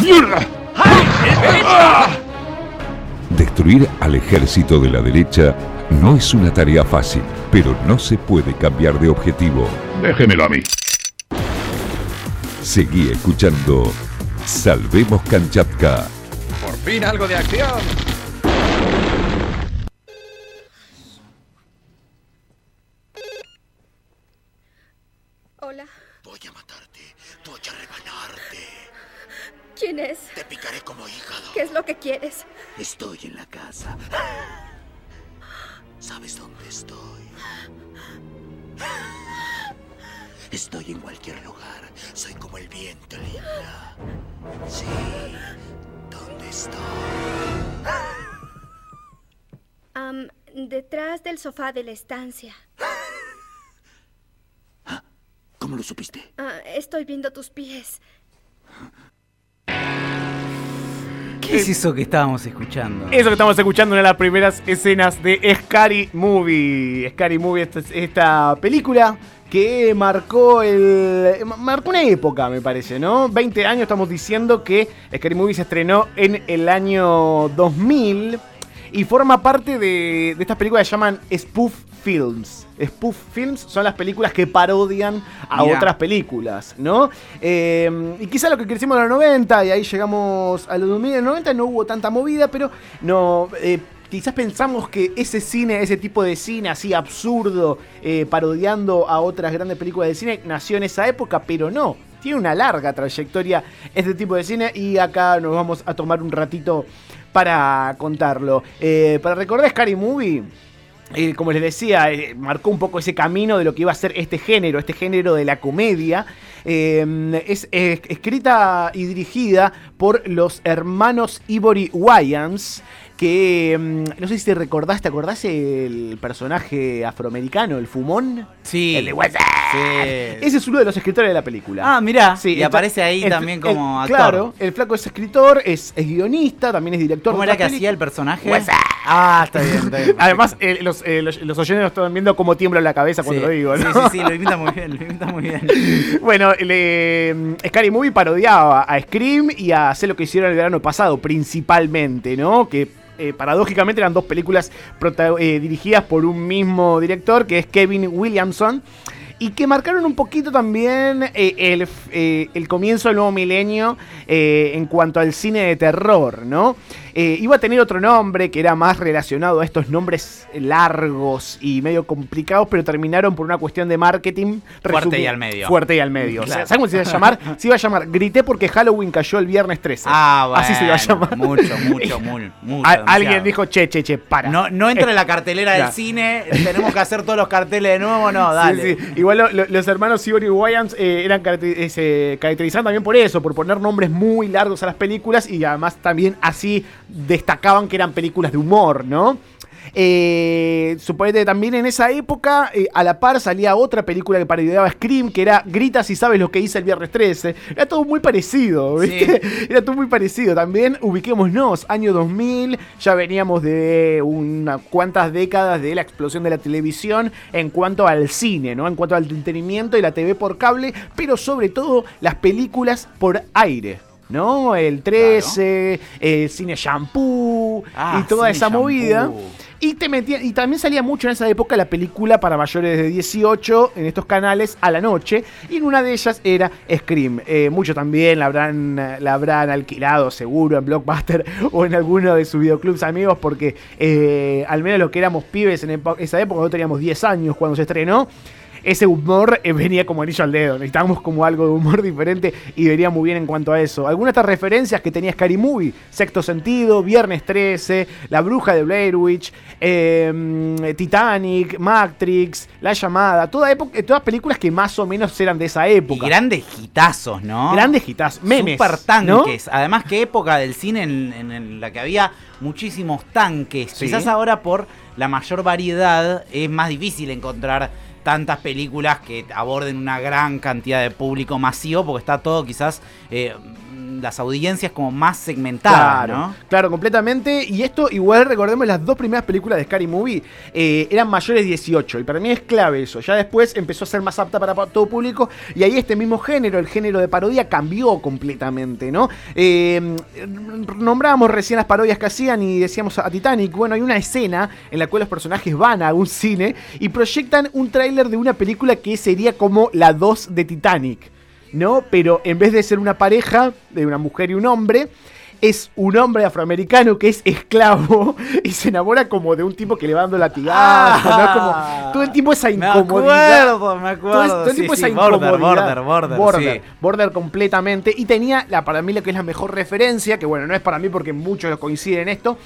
¡Mierda! Destruir al ejército de la derecha no es una tarea fácil, pero no se puede cambiar de objetivo. Déjemelo a mí. Seguí escuchando Salvemos Kanchatka. Por fin algo de acción. Hola. Voy a matarte. Voy a rebanarte. ¿Quién es? Te picaré como hígado. ¿Qué es lo que quieres? Estoy en la casa. ¿Sabes dónde estoy? Estoy en cualquier lugar. Soy como el viento, Linda. Sí. ¿Dónde estoy? Am, detrás del sofá de la estancia. ¿Cómo lo supiste? Ah, estoy viendo tus pies. ¿Qué es eso que estábamos escuchando? Eso que estamos escuchando en las primeras escenas de Scary Movie. Scary Movie, esta, esta película que marcó el marcó una época, me parece, ¿no? 20 años estamos diciendo que Scary Movie se estrenó en el año 2000 y forma parte de, de estas películas que se llaman spoof films. Spoof films son las películas que parodian a Mirá. otras películas, ¿no? Eh, y quizá lo que crecimos en los 90 y ahí llegamos a los 2000, en los 90 no hubo tanta movida, pero no... eh, Quizás pensamos que ese cine, ese tipo de cine así absurdo, eh, parodiando a otras grandes películas de cine, nació en esa época, pero no. Tiene una larga trayectoria este tipo de cine y acá nos vamos a tomar un ratito para contarlo. Eh, para recordar Scary Movie, eh, como les decía, eh, marcó un poco ese camino de lo que iba a ser este género, este género de la comedia. Eh, es escrita y dirigida por los hermanos Ivory Wayans. Que mm, no sé si te recordás, ¿te acordás el personaje afroamericano, el fumón? Sí. El de WhatsApp. Sí. Ese es uno de los escritores de la película. Ah, mirá. Sí, y aparece ahí el- también como el- actor. Claro, el flaco es escritor, es, es guionista, también es director. ¿Cómo de era que hacía el personaje? WhatsApp. Ah, está bien, está bien. Además, eh, los, eh, los, los oyentes están viendo cómo tiembla la cabeza cuando Sí, lo digo, sí, ¿no? sí, sí, lo imita muy bien, lo imita muy bien. Bueno, le, mm, Scary Movie parodiaba a Scream y a Sé lo que hicieron el verano pasado, principalmente, ¿no? Que eh, paradójicamente eran dos películas eh, dirigidas por un mismo director, que es Kevin Williamson. Y que marcaron un poquito también eh, el, comienzo del nuevo milenio en cuanto al cine de terror, ¿no? Eh, iba a tener otro nombre que era más relacionado a estos nombres largos y medio complicados, pero terminaron por una cuestión de marketing. Fuerte y al medio. Fuerte y al medio. O sea, Claro. ¿Sabes cómo se iba a llamar? Se iba a llamar Grité porque Halloween cayó el viernes 13. Ah, bueno. Así se iba a llamar. Mucho, mucho, mucho. A- demasiado. alguien dijo, che, che, che, para. No, no entra en la cartelera del cine, tenemos que hacer todos los carteles de nuevo, no, dale. Sí, sí. Igual lo- lo- los hermanos Ivory Wayans eh, eran eh, se caracterizaban también por eso, por poner nombres muy largos a las películas y además también así destacaban que eran películas de humor, ¿no? Eh, suponete también en esa época, eh, a la par salía otra película que parodiaba Scream, que era Grita si sabes lo que hice el viernes 13. Era todo muy parecido, ¿viste? Era todo muy parecido. También ubiquémonos, año 2000, ya veníamos de unas cuantas décadas de la explosión de la televisión en cuanto al cine, ¿no? En cuanto al entretenimiento y la TV por cable, pero sobre todo las películas por aire. ¿No? El 13, el cine shampoo Ah, y toda esa shampoo. movida. Y, te metía, y también salía mucho en esa época la película para mayores de 18 en estos canales a la noche. Y en una de ellas era Scream. Eh, mucho también la habrán, la habrán alquilado seguro en Blockbuster o en alguno de sus videoclubs amigos. Porque eh, al menos los que éramos pibes en esa época, no teníamos 10 años cuando se estrenó. Ese humor eh, venía como anillo al dedo. Necesitábamos como algo de humor diferente y venía muy bien en cuanto a eso. Algunas de estas referencias que tenía Scary Movie: Sexto Sentido, Viernes 13, La Bruja de Blair Witch, eh, Titanic, Matrix, La Llamada. Toda época, eh, todas películas que más o menos eran de esa Y época. grandes hitazos, ¿no? Grandes hitazos. Memes. Super ¿no? tanques. Además, qué época del cine en, en- en la que había muchísimos tanques. Sí. Quizás ahora por la mayor variedad es más difícil encontrar tantas películas que aborden una gran cantidad de público masivo porque está todo quizás eh, las audiencias como más segmentadas, Claro, ¿no? claro, completamente. Y esto, igual recordemos las dos primeras películas de Scary Movie, eh, eran mayores de 18. Y para mí es clave eso. Ya después empezó a ser más apta para pa- todo público. Y ahí este mismo género, el género de parodia, cambió completamente, ¿no? Eh, nombrábamos recién las parodias que hacían y decíamos a Titanic. Bueno, hay una escena en la cual los personajes van a un cine y proyectan un tráiler de una película que sería como la 2 de Titanic. ¿No? Pero en vez de ser una pareja de una mujer y un hombre, es un hombre afroamericano que es esclavo y se enamora como de un tipo que le va dando latigazos, ¿no? Es como todo el tiempo esa Me incomodidad. acuerdo, me acuerdo. Todo, el Sí, tiempo sí, esa border, incomodidad. border, border, border, sí. border completamente. Y tenía la, para mí lo que es la mejor referencia, que bueno, no es para mí porque muchos coinciden en esto,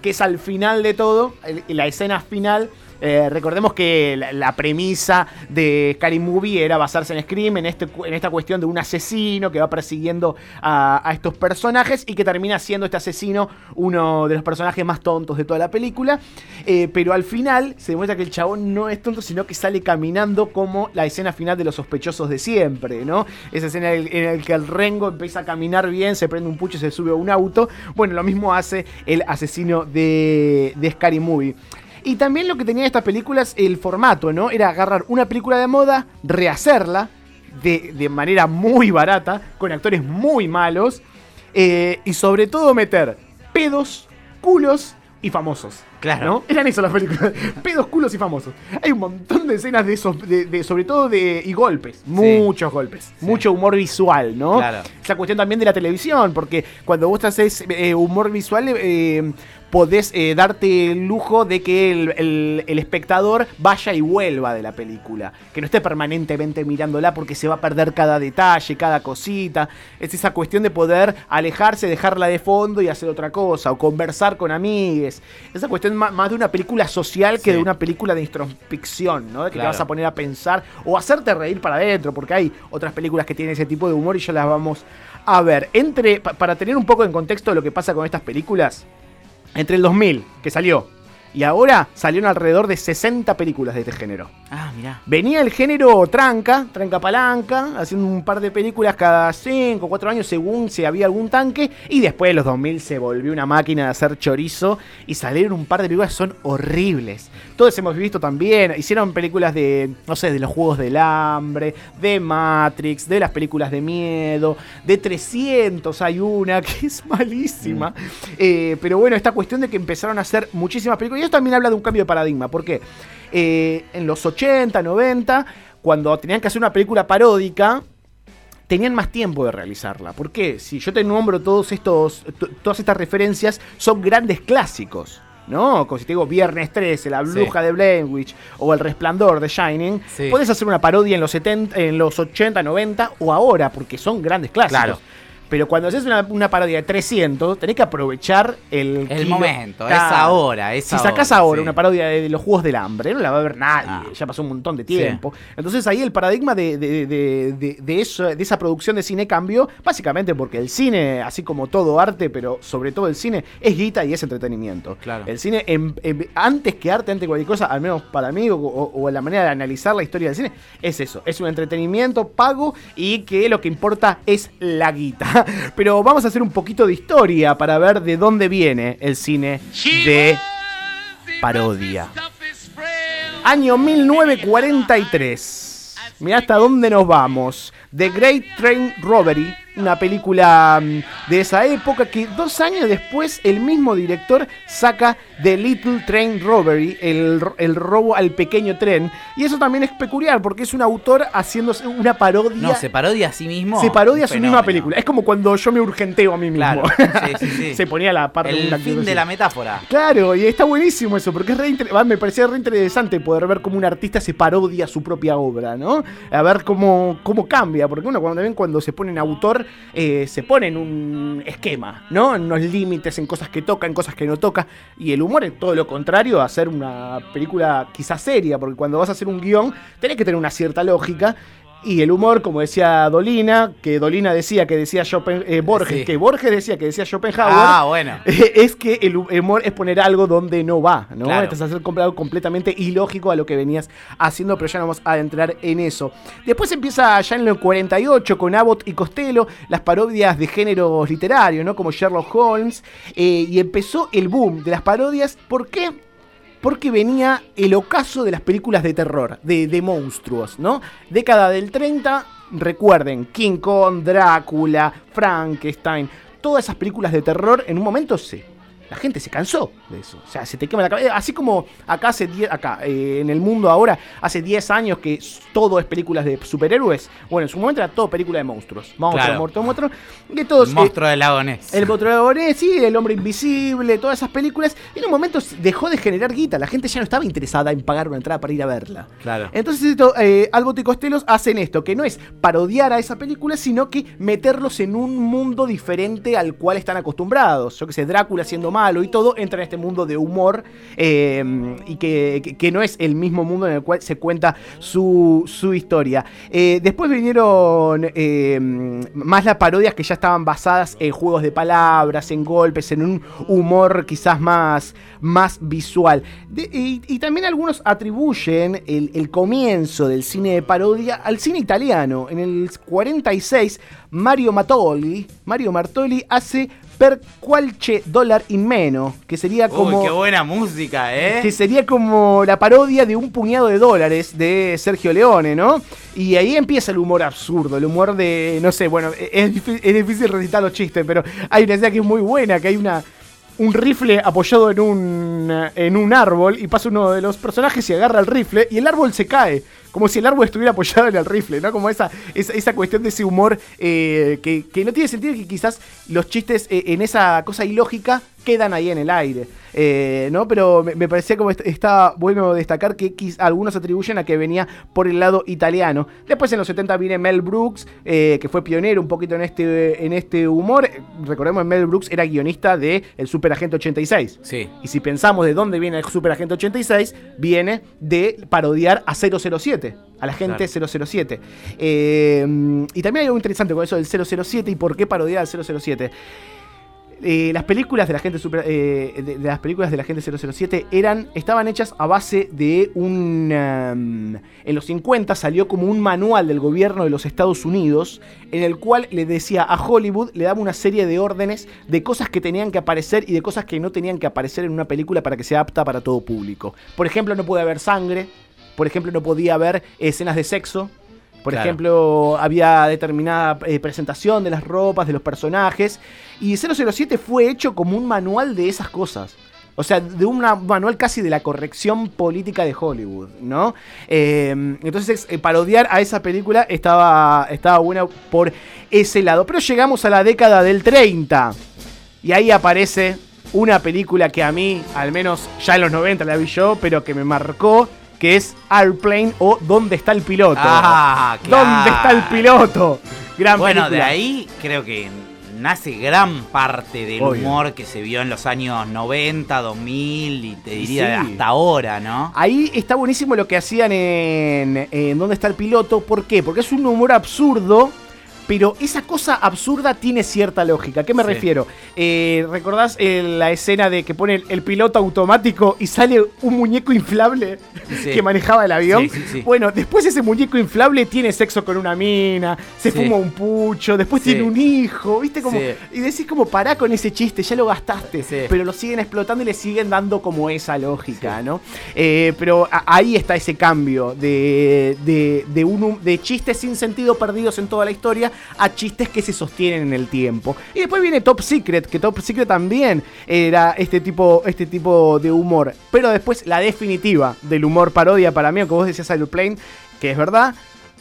que es al final de todo, el- la escena final. Eh, recordemos que la, premisa de Scary Movie era basarse en Scream, en, este, en esta cuestión de un asesino que va persiguiendo a, a estos personajes y que termina siendo este asesino uno de los personajes más tontos de toda la película. Eh, pero al final se demuestra que el chabón no es tonto, sino que sale caminando como la escena final de los sospechosos de siempre, ¿no? Esa escena en el, en el que el Rengo empieza a caminar bien, se prende un pucho y se sube a un auto. Bueno, lo mismo hace el asesino de, de Scary Movie. Y también lo que tenía estas películas, el formato, ¿no? Era agarrar una película de moda, rehacerla de, de manera muy barata, con actores muy malos, eh, y sobre todo meter pedos, culos y famosos. Claro. ¿no? Eran eso las películas. Pedos, culos y famosos. Hay un montón de escenas de esos, de, de- sobre todo de. y golpes. Muchos golpes. Mucho humor visual, ¿no? Claro. Esa cuestión también de la televisión, porque cuando vos haces eh, humor visual, eh, podés eh, darte el lujo de que el, el- el espectador vaya y vuelva de la película. Que no esté permanentemente mirándola porque se va a perder cada detalle, cada cosita. Es esa cuestión de poder alejarse, dejarla de fondo y hacer otra cosa, o conversar con amigues. Esa cuestión más de una película social que Sí. de una película de introspección, ¿no? De que Claro. te vas a poner a pensar o hacerte reír para adentro, porque hay otras películas que tienen ese tipo de humor y ya las vamos a ver. Entre, pa- para tener un poco en contexto de lo que pasa con estas películas, entre el 2000, que salió, y ahora salieron alrededor de 60 películas de este género. Ah, mirá. Venía el género tranca, tranca palanca, haciendo un par de películas cada 5 o 4 años según si había algún tanque. Y después de los 2000 se volvió una máquina de hacer chorizo y salieron un par de películas que son horribles. Todos hemos visto también, hicieron películas de, no sé, de los Juegos del Hambre, de Matrix, de las películas de miedo, de 300 hay una que es malísima. Eh, pero bueno, esta cuestión de que empezaron a hacer muchísimas películas. Eso también habla de un cambio de paradigma. ¿Por qué? Eh, en los 80, 90, cuando tenían que hacer una película paródica, tenían más tiempo de realizarla. ¿Por qué? Si yo te nombro todos estos, todas estas referencias, son grandes clásicos. ¿No? Como si te digo Viernes 13, La Bruja de Blairwitch o El Resplandor de Shining. Sí. Puedes hacer una parodia en los, 70, en los 80, 90 o ahora, porque son grandes clásicos. Claro. Pero cuando haces una, una parodia de 300, tenés que aprovechar el, El kilo- momento, es ahora, es Si sacás ahora, ahora sí. una parodia de, de los Juegos del Hambre, no la va a ver nadie. Ah. Ya pasó un montón de tiempo. Entonces ahí el paradigma de, de- de- de- de eso, de esa producción de cine cambió, básicamente porque el cine, así como todo arte, pero sobre todo el cine, es guita y es entretenimiento. Claro. El cine, em- em- antes que arte, antes que cualquier cosa, al menos para mí, o, o- o la manera de analizar la historia del cine, es eso. Es un entretenimiento pago y que lo que importa es la guita. Pero vamos a hacer un poquito de historia para ver de dónde viene el cine de parodia. Año 1943. Mirá hasta dónde nos vamos. The Great Train Robbery, una película mm, de esa época que dos años después el mismo director saca The Little Train Robbery, el, el robo al pequeño tren. Y eso también es peculiar porque es un autor haciéndose una parodia. No, se parodia a sí mismo. se parodia a su misma película. Es como cuando yo me urgenteo a mí mismo. Claro, sí, sí, sí. se ponía la parte de El una fin de la metáfora. Claro, y está buenísimo eso, porque es re inter- me parecía re interesante poder ver cómo un artista se parodia su propia obra, ¿no? A ver cómo, cómo cambia, porque uno cuando también cuando se pone en autor, eh, se pone en un esquema, ¿no? En unos límites, en cosas que toca, en cosas que no toca, y el humor es todo lo contrario a hacer una película quizás seria, porque cuando vas a hacer un guion, tenés que tener una cierta lógica. Y el humor, como decía Dolina, que Dolina decía que decía Schopen- eh, Borges, Sí. que Borges decía que decía Schopenhauer, Ah, bueno. es que el humor es poner algo donde no va, ¿no? Claro. Hacer comprar algo completamente ilógico a lo que venías haciendo, pero ya no vamos a entrar en eso. Después empieza ya en el 48 con Abbott y Costello, las parodias de géneros literarios, ¿no? Como Sherlock Holmes, eh, y empezó el boom de las parodias. ¿Por qué? Porque venía el ocaso de las películas de terror, de, monstruos, ¿no? Década del 30, recuerden, King Kong, Drácula, Frankenstein, todas esas películas de terror en un momento se... La gente se cansó de eso. O sea, se te quema la cabeza. Así como acá hace 10, acá, eh, en el mundo ahora, hace 10 años que todo es películas de superhéroes. Bueno, en su momento era todo película de monstruos. Monstruos, Claro. monstruos, monstruos. Que todos, El eh, monstruo del lago Ness. el Botrogonés, sí, El Hombre Invisible, todas esas películas. Y en un momento dejó de generar guita. La gente ya no estaba interesada en pagar una entrada para ir a verla. Claro. Entonces, esto, eh, Albot y Costellos hacen esto, que no es parodiar a esa película, sino que meterlos en un mundo diferente al cual están acostumbrados. Yo que sé, Drácula siendo malo y todo, entra en este mundo de humor eh, y que, que- no es el mismo mundo en el cual se cuenta su, su historia. Eh, después vinieron eh, más las parodias que ya estaban basadas en juegos de palabras, en golpes, en un humor quizás más, más visual. Y, también algunos atribuyen el, el comienzo del cine de parodia al cine italiano. En el 46, Mario Mattoli, Mario Martoli hace Per qualche dollar in meno, que sería como... Uy, qué buena música, ¿eh? Que sería como la parodia de un puñado de dólares de Sergio Leone, ¿no? Y ahí empieza el humor absurdo, el humor de, no sé, bueno, es, difí- es difícil recitar los chistes, pero hay una escena que es muy buena, que hay una un rifle apoyado en un, en un árbol y pasa uno de los personajes y agarra el rifle y el árbol se cae, como si el árbol estuviera apoyado en el rifle, ¿no? Como esa, esa, esa cuestión de ese humor eh, que, que no tiene sentido y que quizás los chistes eh, en esa cosa ilógica quedan ahí en el aire, eh, ¿no? Pero me, me parecía como est- está bueno destacar que algunos atribuyen a que venía por el lado italiano. Después en los 70 viene Mel Brooks, que fue pionero un poquito en este, en este humor. Recordemos que Mel Brooks era guionista de El Super Agente 86. Sí. Y si pensamos de dónde viene el Super Agente 86, viene de parodiar a 007, a la gente 007. Eh, y también hay algo interesante con eso del 007 y por qué parodiar al 007. Eh, las películas de la gente super, eh, de, de las películas de la gente 007 eran estaban hechas a base de un um, en los 50 salió como un manual del gobierno de los Estados Unidos en el cual le decía a Hollywood le daba una serie de órdenes de cosas que tenían que aparecer y de cosas que no tenían que aparecer en una película para que sea apta para todo público. Por ejemplo, no puede haber sangre, por ejemplo, no podía haber escenas de sexo, por Claro. ejemplo, había determinada eh, presentación de las ropas, de los personajes. Y 007 fue hecho como un manual de esas cosas. O sea, de un manual casi de la corrección política de Hollywood, ¿no? Eh, entonces, eh, parodiar a esa película estaba, estaba buena por ese lado. Pero llegamos a la década del 30. Y ahí aparece una película que a mí, al menos ya en los 90 la vi yo, pero que me marcó, que es Airplane o ¿Dónde está el piloto? Ah, ¿Dónde está el piloto? Gran Bueno, de ahí creo que nace gran parte del Obvio. humor que se vio en los años 90, 2000 y te diría Sí. hasta ahora, ¿no? Ahí está buenísimo lo que hacían en, en ¿Dónde está el piloto? ¿Por qué? Porque es un humor absurdo, pero esa cosa absurda tiene cierta lógica. ¿A qué me Sí. refiero? Eh, ¿Recordás eh, la escena de que pone el, el piloto automático y sale un muñeco inflable Sí. que manejaba el avión? Sí, sí, sí. Bueno, después ese muñeco inflable tiene sexo con una mina, se fuma un pucho, después tiene un hijo, ¿viste? Como. Y decís como, pará con ese chiste, ya lo gastaste. Pero lo siguen explotando y le siguen dando como esa lógica, ¿no? Eh, pero a- ahí está ese cambio de, de, de, un de chistes sin sentido perdidos en toda la historia a chistes que se sostienen en el tiempo. Y después viene Top Secret, que Top Secret también era este tipo, este tipo de humor. Pero después la definitiva del humor parodia para mí, aunque vos decías Aeroplane, que es verdad,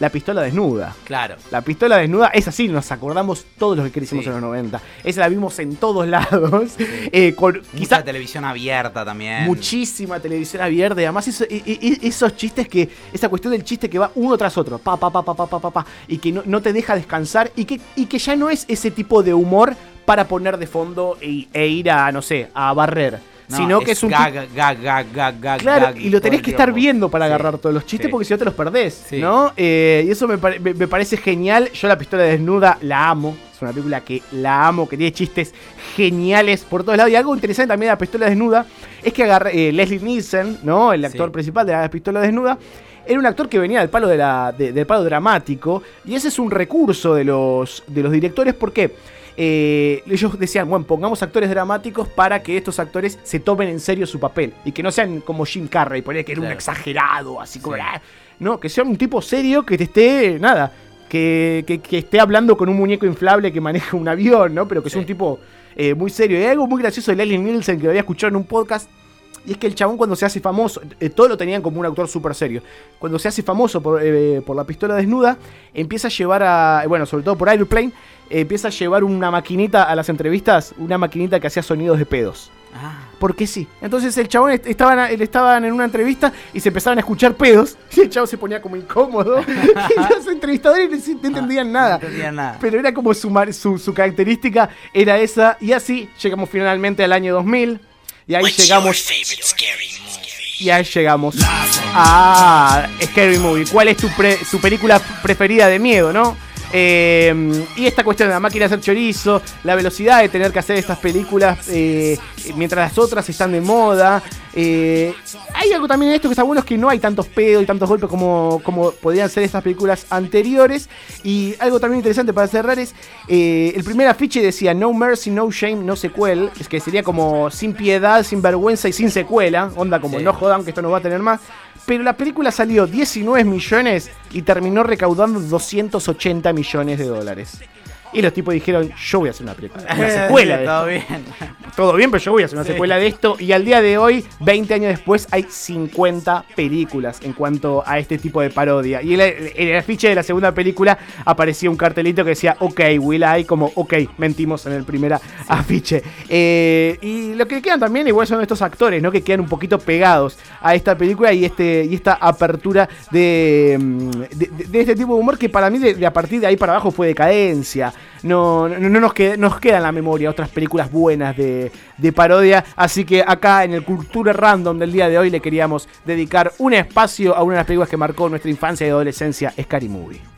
la pistola desnuda. Claro. La pistola desnuda, es así, nos acordamos todos los que crecimos en los 90. Esa la vimos en todos lados. Sí. Eh, con, quizá, televisión abierta también. Muchísima televisión abierta. Y además e, e, e, esos chistes que. Esa cuestión del chiste que va uno tras otro. Pa, pa, pa, pa, pa, pa, pa. Y que no, no te deja descansar. Y que, y que ya no es ese tipo de humor para poner de fondo e ir a, no sé, a barrer no, sino que es un Claro, y lo tenés que estar viendo para Sí. agarrar todos los chistes Sí. porque si no te los perdés, Sí. ¿no? Eh, y eso me, pare- me- me parece genial. Yo la pistola desnuda la amo. Es una película que la amo, que tiene chistes geniales por todos lados. Y algo interesante también de la pistola desnuda es que agarra, eh, Leslie Nielsen, ¿no? El actor principal de la pistola desnuda. Era un actor que venía del palo, de la, de- del palo dramático. Y ese es un recurso de los, de los directores. ¿Por qué? Eh, ellos decían, bueno, pongamos actores dramáticos para que estos actores se tomen en serio su papel y que no sean como Jim Carrey, ponía que era un exagerado, así como, Sí. "Ah", no, que sea un tipo serio que te esté, nada, que, que- que esté hablando con un muñeco inflable que maneja un avión, ¿no? Pero que es Sí. un tipo eh, muy serio. Y hay algo muy gracioso de Leslie Nielsen que lo había escuchado en un podcast. Y es que el chabón cuando se hace famoso, eh, todo lo tenían como un actor súper serio. Cuando se hace famoso por, eh, por la pistola desnuda, empieza a llevar a, bueno, sobre todo por Airplane, eh, empieza a llevar una maquinita a las entrevistas, una maquinita que hacía sonidos de pedos. Ah, Porque sí. Entonces el chabón est- estaban, estaban en una entrevista y se empezaban a escuchar pedos. Y el chabón se ponía como incómodo. y los entrevistadores no entendían nada. No entendía nada. Pero era como su, su, su característica, era esa. Y así llegamos finalmente al año 2000. Y ahí llegamos. Y ahí llegamos a Scary Movie. ¿Cuál es tu, pre- tu película preferida de miedo, no? Eh, y esta cuestión de la máquina de hacer chorizo, la velocidad de tener que hacer estas películas eh, mientras las otras están de moda. Eh, hay algo también en esto que está bueno es que no hay tantos pedos y tantos golpes como, como podían ser estas películas anteriores. Y algo también interesante para cerrar es el primer afiche decía No Mercy, No Shame, No Sequel. Es que sería como sin piedad, sin vergüenza y sin secuela. Onda como Sí. no jodan que esto no va a tener más. Pero la película salió 19 millones y terminó recaudando 280 millones de dólares. Y los tipos dijeron, yo voy a hacer una película, una secuela de Todo esto. bien. Todo bien, pero yo voy a hacer una Sí. secuela de esto. Y al día de hoy, 20 años después, hay 50 películas en cuanto a este tipo de parodia. Y en el, en el afiche de la segunda película aparecía un cartelito que decía, ok, Will I, como, ok, mentimos en el primer afiche. Eh, y lo que quedan también igual son estos actores, ¿no? Que quedan un poquito pegados a esta película y, este, y esta apertura de, mm, de, de- de este tipo de humor que para mí de, de a partir de ahí para abajo fue decadencia. No, no, no nos, queda, nos queda en la memoria otras películas buenas de, de parodia. Así que acá en el Cultura Random del día de hoy le queríamos dedicar un espacio a una de las películas que marcó nuestra infancia y adolescencia, Scary Movie.